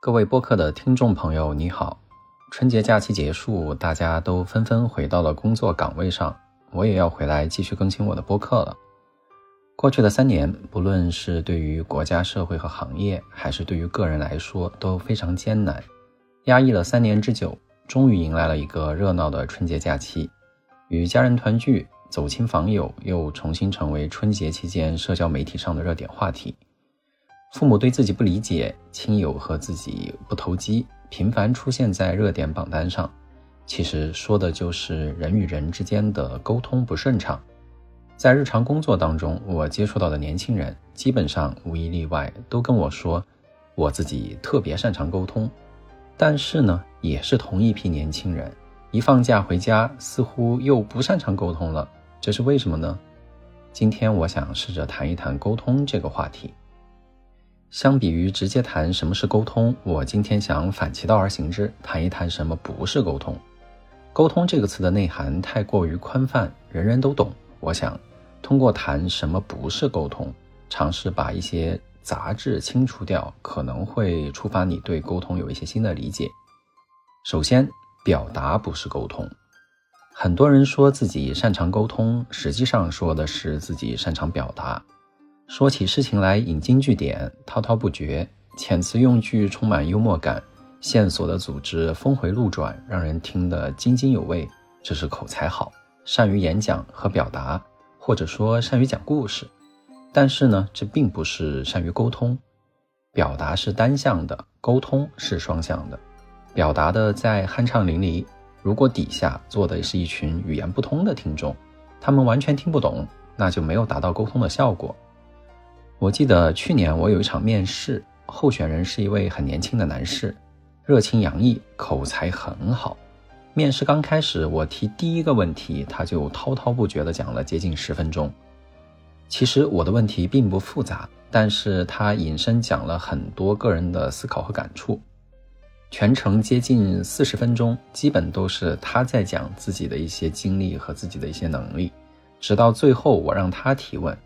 各位播客的听众朋友，你好！春节假期结束，大家都纷纷回到了工作岗位上，我也要回来继续更新我的播客了。过去的三年，不论是对于国家、社会和行业，还是对于个人来说，都非常艰难。压抑了三年之久，终于迎来了一个热闹的春节假期，与家人团聚、走亲访友，又重新成为春节期间社交媒体上的热点话题。父母对自己不理解，亲友和自己不投机，频繁出现在热点榜单上。其实说的就是人与人之间的沟通不顺畅。在日常工作当中，我接触到的年轻人，基本上无一例外都跟我说，我自己特别擅长沟通。但是呢，也是同一批年轻人，一放假回家，似乎又不擅长沟通了。这是为什么呢？今天我想试着谈一谈沟通这个话题。相比于直接谈什么是沟通，我今天想反其道而行之，谈一谈什么不是沟通。沟通这个词的内涵太过于宽泛，人人都懂。我想通过谈什么不是沟通，尝试把一些杂质清除掉，可能会触发你对沟通有一些新的理解。首先，表达不是沟通。很多人说自己擅长沟通，实际上说的是自己擅长表达。说起事情来引经据典，滔滔不绝，遣词用句充满幽默感，线索的组织峰回路转，让人听得津津有味。这是口才好，善于演讲和表达，或者说善于讲故事。但是呢，这并不是善于沟通。表达是单向的，沟通是双向的。表达的再酣畅淋漓，如果底下坐的是一群语言不通的听众，他们完全听不懂，那就没有达到沟通的效果。我记得去年我有一场面试，候选人是一位很年轻的男士，热情洋溢，口才很好。面试刚开始，我提第一个问题，他就滔滔不绝地讲了接近十分钟。其实我的问题并不复杂，但是他引申讲了很多个人的思考和感触。全程接近四十分钟，基本都是他在讲自己的一些经历和自己的一些能力，直到最后我让他提问。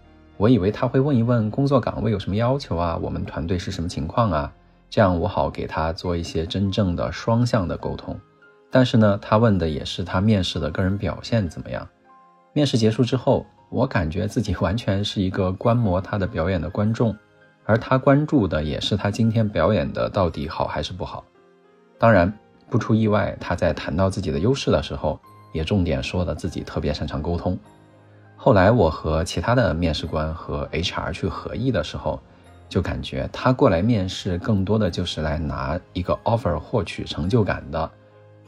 我以为他会问一问工作岗位有什么要求啊，我们团队是什么情况啊，这样我好给他做一些真正的双向的沟通。但是呢，他问的也是他面试的个人表现怎么样。面试结束之后，我感觉自己完全是一个观摩他的表演的观众，而他关注的也是他今天表演的到底好还是不好。当然，不出意外，他在谈到自己的优势的时候，也重点说了自己特别擅长沟通。后来我和其他的面试官和 HR 去合议的时候，就感觉他过来面试更多的就是来拿一个 offer 获取成就感的，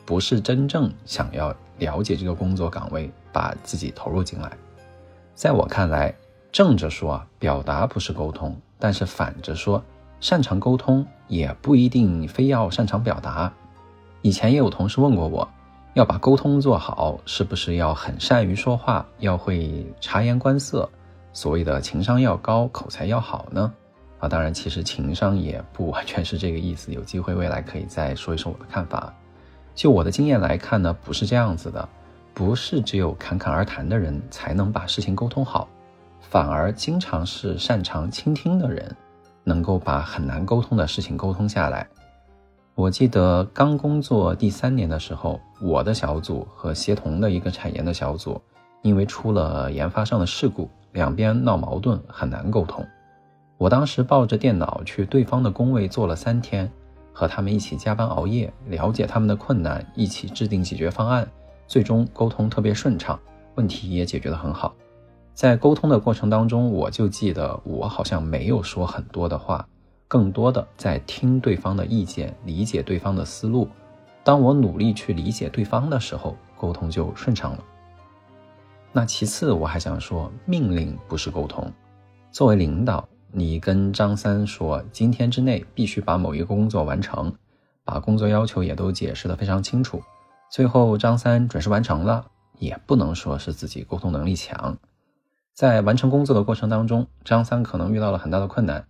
不是真正想要了解这个工作岗位，把自己投入进来。在我看来，正着说啊表达不是沟通，但是反着说，擅长沟通也不一定非要擅长表达。以前也有同事问过我。要把沟通做好，是不是要很善于说话，要会察言观色，所谓的情商要高，口才要好呢？啊，当然，其实情商也不完全是这个意思。有机会未来可以再说一说我的看法。就我的经验来看呢，不是这样子的，不是只有侃侃而谈的人才能把事情沟通好，反而经常是擅长倾听的人，能够把很难沟通的事情沟通下来。我记得刚工作第三年的时候，我的小组和协同的一个产研的小组，因为出了研发上的事故，两边闹矛盾，很难沟通。我当时抱着电脑去对方的工位坐了三天，和他们一起加班熬夜，了解他们的困难，一起制定解决方案，最终沟通特别顺畅，问题也解决得很好。在沟通的过程当中，我就记得我好像没有说很多的话。更多的在听对方的意见，理解对方的思路。当我努力去理解对方的时候，沟通就顺畅了。那其次，我还想说，命令不是沟通。作为领导，你跟张三说，今天之内必须把某一个工作完成，把工作要求也都解释得非常清楚。最后，张三准时完成了，也不能说是自己沟通能力强。在完成工作的过程当中，张三可能遇到了很大的困难。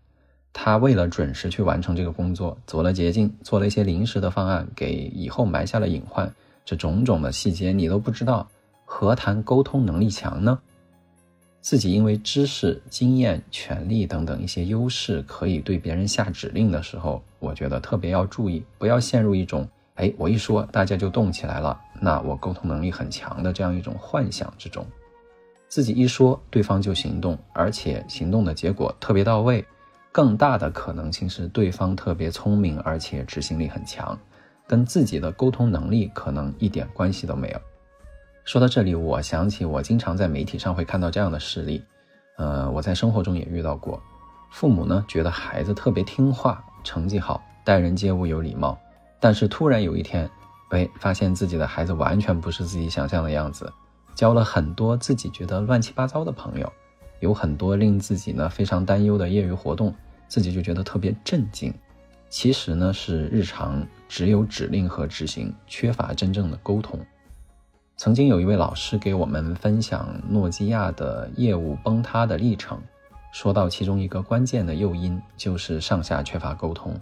他为了准时去完成这个工作，走了捷径，做了一些临时的方案，给以后埋下了隐患。这种种的细节你都不知道，何谈沟通能力强呢？自己因为知识、经验、权力等等一些优势，可以对别人下指令的时候，我觉得特别要注意，不要陷入一种“哎，我一说大家就动起来了，那我沟通能力很强”的这样一种幻想之中。自己一说，对方就行动，而且行动的结果特别到位。更大的可能性是对方特别聪明，而且执行力很强，跟自己的沟通能力可能一点关系都没有。说到这里，我想起我经常在媒体上会看到这样的事例，呃，我在生活中也遇到过。父母呢觉得孩子特别听话，成绩好，待人接物有礼貌，但是突然有一天，哎，发现自己的孩子完全不是自己想象的样子，交了很多自己觉得乱七八糟的朋友，有很多令自己呢非常担忧的业余活动，自己就觉得特别震惊。其实呢是日常只有指令和执行，缺乏真正的沟通。曾经有一位老师给我们分享诺基亚的业务崩塌的历程，说到其中一个关键的诱因就是上下缺乏沟通，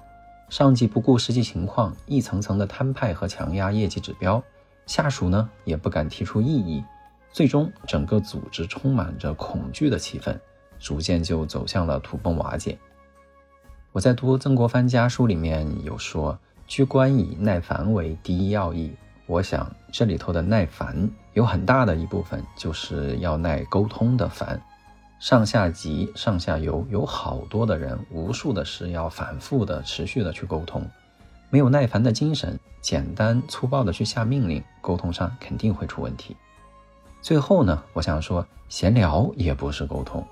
上级不顾实际情况，一层层的摊派和强压业绩指标，下属呢也不敢提出异议，最终整个组织充满着恐惧的气氛，逐渐就走向了土崩瓦解。我在读曾国藩家书里面有说，居官以耐烦为第一要义。我想这里头的耐烦有很大的一部分就是要耐沟通的烦，上下级、上下游有好多的人，无数的事要反复的、持续的去沟通，没有耐烦的精神，简单粗暴的去下命令，沟通上肯定会出问题。最后呢，我想说，闲聊也不是沟通，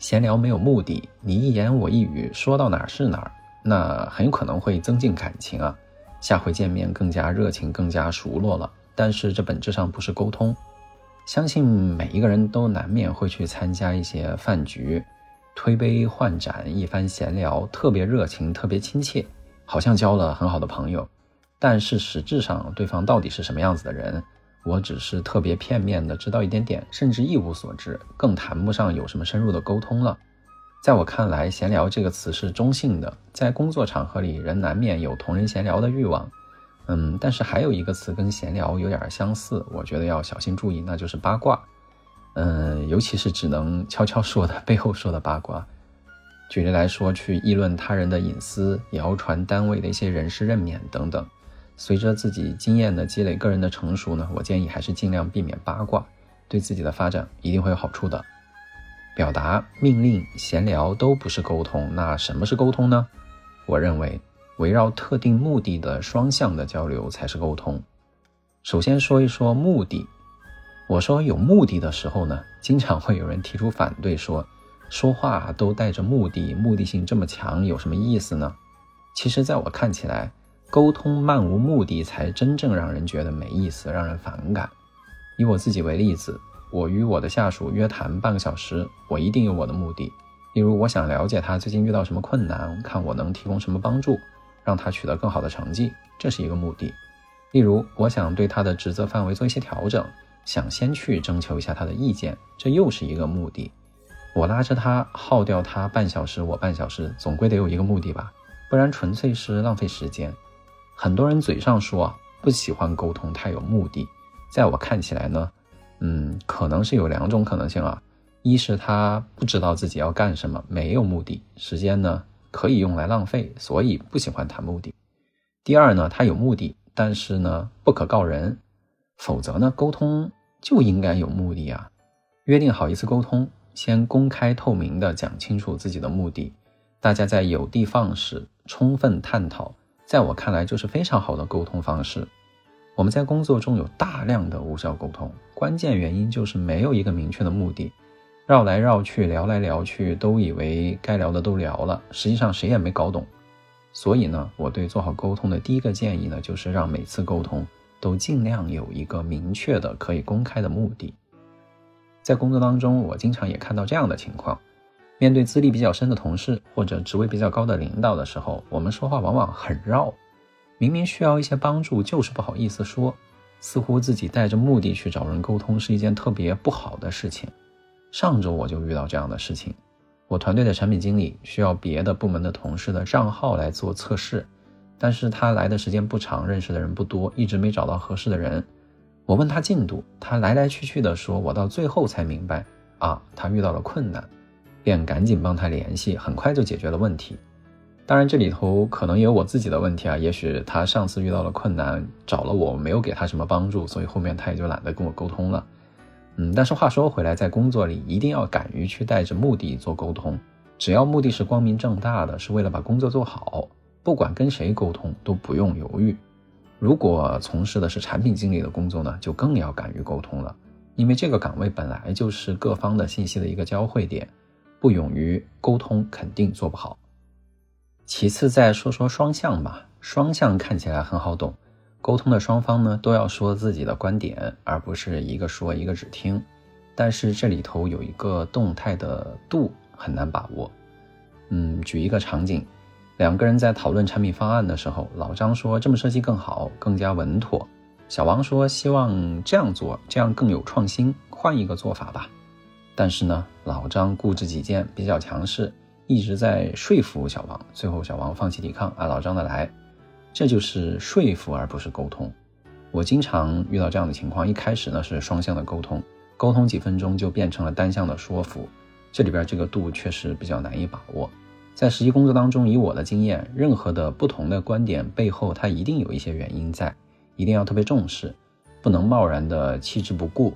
闲聊没有目的，你一言我一语，说到哪儿是哪儿，那很有可能会增进感情啊。下回见面更加热情，更加熟络了。但是这本质上不是沟通。相信每一个人都难免会去参加一些饭局，推杯换盏，一番闲聊，特别热情，特别亲切，好像交了很好的朋友。但是实质上，对方到底是什么样子的人，我只是特别片面的知道一点点，甚至一无所知，更谈不上有什么深入的沟通了。在我看来，“闲聊”这个词是中性的，在工作场合里，人难免有同人闲聊的欲望。嗯，但是还有一个词跟闲聊有点相似，我觉得要小心注意，那就是八卦。嗯，尤其是只能悄悄说的背后说的八卦。举例来说，去议论他人的隐私，谣传单位的一些人事任免等等。随着自己经验的积累，个人的成熟呢，我建议还是尽量避免八卦，对自己的发展一定会有好处的。表达、命令、闲聊都不是沟通，那什么是沟通呢？我认为，围绕特定目的的双向的交流才是沟通。首先说一说目的。我说有目的的时候呢，经常会有人提出反对，说说话都带着目的，目的性这么强，有什么意思呢？其实，在我看起来，沟通漫无目的才真正让人觉得没意思，让人反感。以我自己为例子。我与我的下属约谈半个小时，我一定有我的目的。例如，我想了解他最近遇到什么困难，看我能提供什么帮助，让他取得更好的成绩，这是一个目的。例如，我想对他的职责范围做一些调整，想先去征求一下他的意见，这又是一个目的。我拉着他耗掉他半小时，我半小时，总归得有一个目的吧，不然纯粹是浪费时间。很多人嘴上说不喜欢沟通太有目的，在我看起来呢。嗯，可能是有两种可能性啊，一是他不知道自己要干什么，没有目的，时间呢可以用来浪费，所以不喜欢谈目的。第二呢，他有目的，但是呢不可告人，否则呢沟通就应该有目的啊，约定好一次沟通，先公开透明的讲清楚自己的目的，大家在有的放矢，充分探讨，在我看来就是非常好的沟通方式。我们在工作中有大量的无效沟通，关键原因就是没有一个明确的目的，绕来绕去，聊来聊去，都以为该聊的都聊了，实际上谁也没搞懂。所以呢，我对做好沟通的第一个建议呢，就是让每次沟通都尽量有一个明确的可以公开的目的。在工作当中，我经常也看到这样的情况：面对资历比较深的同事或者职位比较高的领导的时候，我们说话往往很绕。明明需要一些帮助，就是不好意思说，似乎自己带着目的去找人沟通是一件特别不好的事情。上周我就遇到这样的事情，我团队的产品经理需要别的部门的同事的账号来做测试，但是他来的时间不长，认识的人不多，一直没找到合适的人。我问他进度，他来来去去的说，我到最后才明白，啊，他遇到了困难，便赶紧帮他联系，很快就解决了问题。当然，这里头可能也有我自己的问题啊。也许他上次遇到了困难，找了我没有给他什么帮助，所以后面他也就懒得跟我沟通了。嗯，但是话说回来，在工作里一定要敢于去带着目的做沟通，只要目的是光明正大的，是为了把工作做好，不管跟谁沟通都不用犹豫。如果从事的是产品经理的工作呢，就更要敢于沟通了，因为这个岗位本来就是各方的信息的一个交汇点，不勇于沟通肯定做不好。其次再说说双向吧，双向看起来很好懂，沟通的双方呢都要说自己的观点，而不是一个说一个只听。但是这里头有一个动态的度很难把握。嗯，举一个场景，两个人在讨论产品方案的时候，老张说这么设计更好，更加稳妥；小王说希望这样做，这样更有创新，换一个做法吧。但是呢，老张固执己见，比较强势。一直在说服小王，最后小王放弃抵抗，按老张的来，这就是说服而不是沟通。我经常遇到这样的情况，一开始呢是双向的沟通，沟通几分钟就变成了单向的说服，这里边这个度确实比较难以把握。在实际工作当中，以我的经验，任何的不同的观点背后，它一定有一些原因在，一定要特别重视，不能贸然的弃之不顾。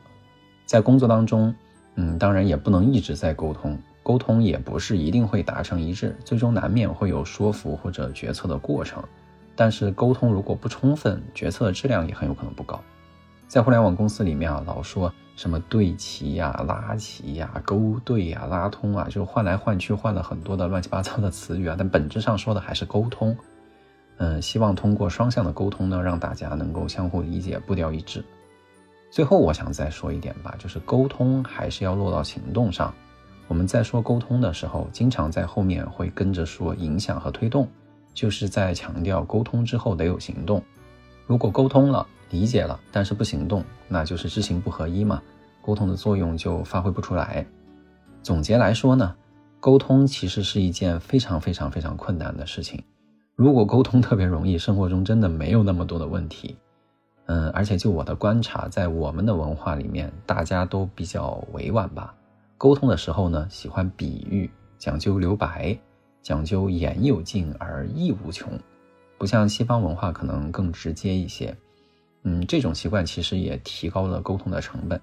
在工作当中，嗯，当然也不能一直在沟通。沟通也不是一定会达成一致，最终难免会有说服或者决策的过程。但是沟通如果不充分，决策的质量也很有可能不高。在互联网公司里面啊，老说什么对齐呀、拉齐呀、勾兑呀、拉通啊，就换来换去，换了很多的乱七八糟的词语啊，但本质上说的还是沟通。嗯，希望通过双向的沟通呢，让大家能够相互理解，步调一致。最后我想再说一点吧，就是沟通还是要落到行动上。我们在说沟通的时候，经常在后面会跟着说影响和推动，就是在强调沟通之后得有行动。如果沟通了、理解了，但是不行动，那就是知行不合一嘛，沟通的作用就发挥不出来。总结来说呢，沟通其实是一件非常非常非常困难的事情。如果沟通特别容易，生活中真的没有那么多的问题。嗯，而且就我的观察，在我们的文化里面，大家都比较委婉吧。沟通的时候呢，喜欢比喻，讲究留白，讲究言有尽而意无穷，不像西方文化可能更直接一些。嗯，这种习惯其实也提高了沟通的成本。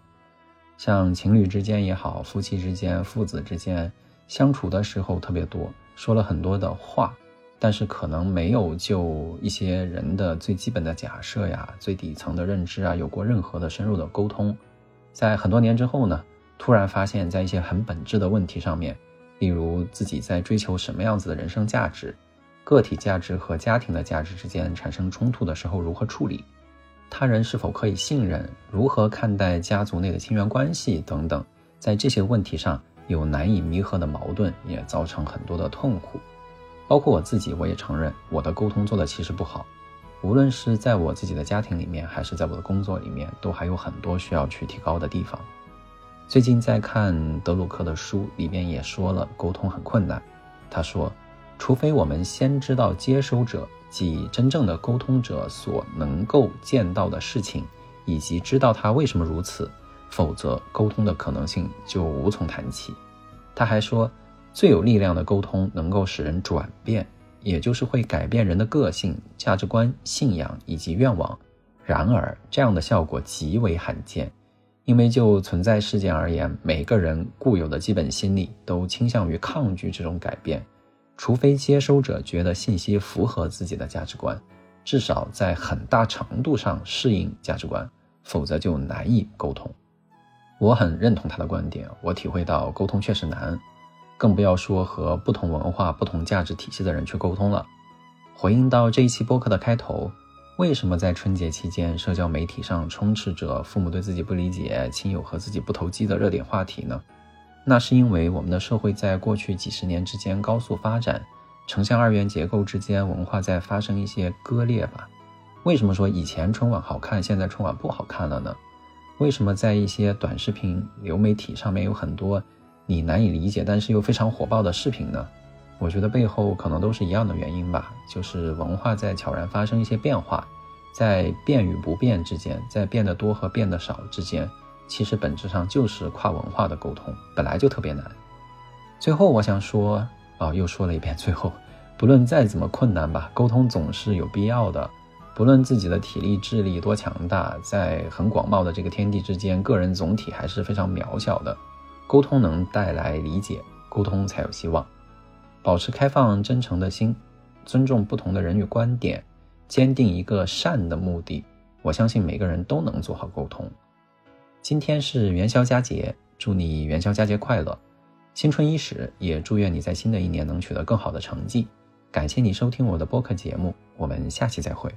像情侣之间也好，夫妻之间、父子之间相处的时候特别多，说了很多的话，但是可能没有就一些人的最基本的假设呀、最底层的认知啊，有过任何的深入的沟通。在很多年之后呢？突然发现，在一些很本质的问题上面，例如自己在追求什么样子的人生价值，个体价值和家庭的价值之间产生冲突的时候如何处理，他人是否可以信任，如何看待家族内的亲缘关系等等，在这些问题上有难以弥合的矛盾，也造成很多的痛苦。包括我自己，我也承认我的沟通做的其实不好，无论是在我自己的家庭里面，还是在我的工作里面，都还有很多需要去提高的地方。最近在看德鲁克的书，里边也说了沟通很困难。他说，除非我们先知道接收者即真正的沟通者所能够见到的事情，以及知道他为什么如此，否则沟通的可能性就无从谈起。他还说，最有力量的沟通能够使人转变，也就是会改变人的个性、价值观、信仰以及愿望。然而，这样的效果极为罕见。因为就存在事件而言，每个人固有的基本心理都倾向于抗拒这种改变，除非接收者觉得信息符合自己的价值观，至少在很大程度上适应价值观，否则就难以沟通。我很认同他的观点，我体会到沟通确实难，更不要说和不同文化、不同价值体系的人去沟通了。回应到这一期播客的开头。为什么在春节期间，社交媒体上充斥着父母对自己不理解、亲友和自己不投机的热点话题呢？那是因为我们的社会在过去几十年之间高速发展，城乡二元结构之间文化在发生一些割裂吧？为什么说以前春晚好看，现在春晚不好看了呢？为什么在一些短视频流媒体上面有很多你难以理解但是又非常火爆的视频呢？我觉得背后可能都是一样的原因吧，就是文化在悄然发生一些变化，在变与不变之间，在变得多和变得少之间，其实本质上就是跨文化的沟通，本来就特别难。最后我想说，啊，又说了一遍，最后，不论再怎么困难吧，沟通总是有必要的。不论自己的体力、智力多强大，在很广袤的这个天地之间，个人总体还是非常渺小的。沟通能带来理解，沟通才有希望。保持开放、真诚的心，尊重不同的人与观点，坚定一个善的目的。我相信每个人都能做好沟通。今天是元宵佳节，祝你元宵佳节快乐！新春伊始，也祝愿你在新的一年能取得更好的成绩。感谢你收听我的播客节目，我们下期再会。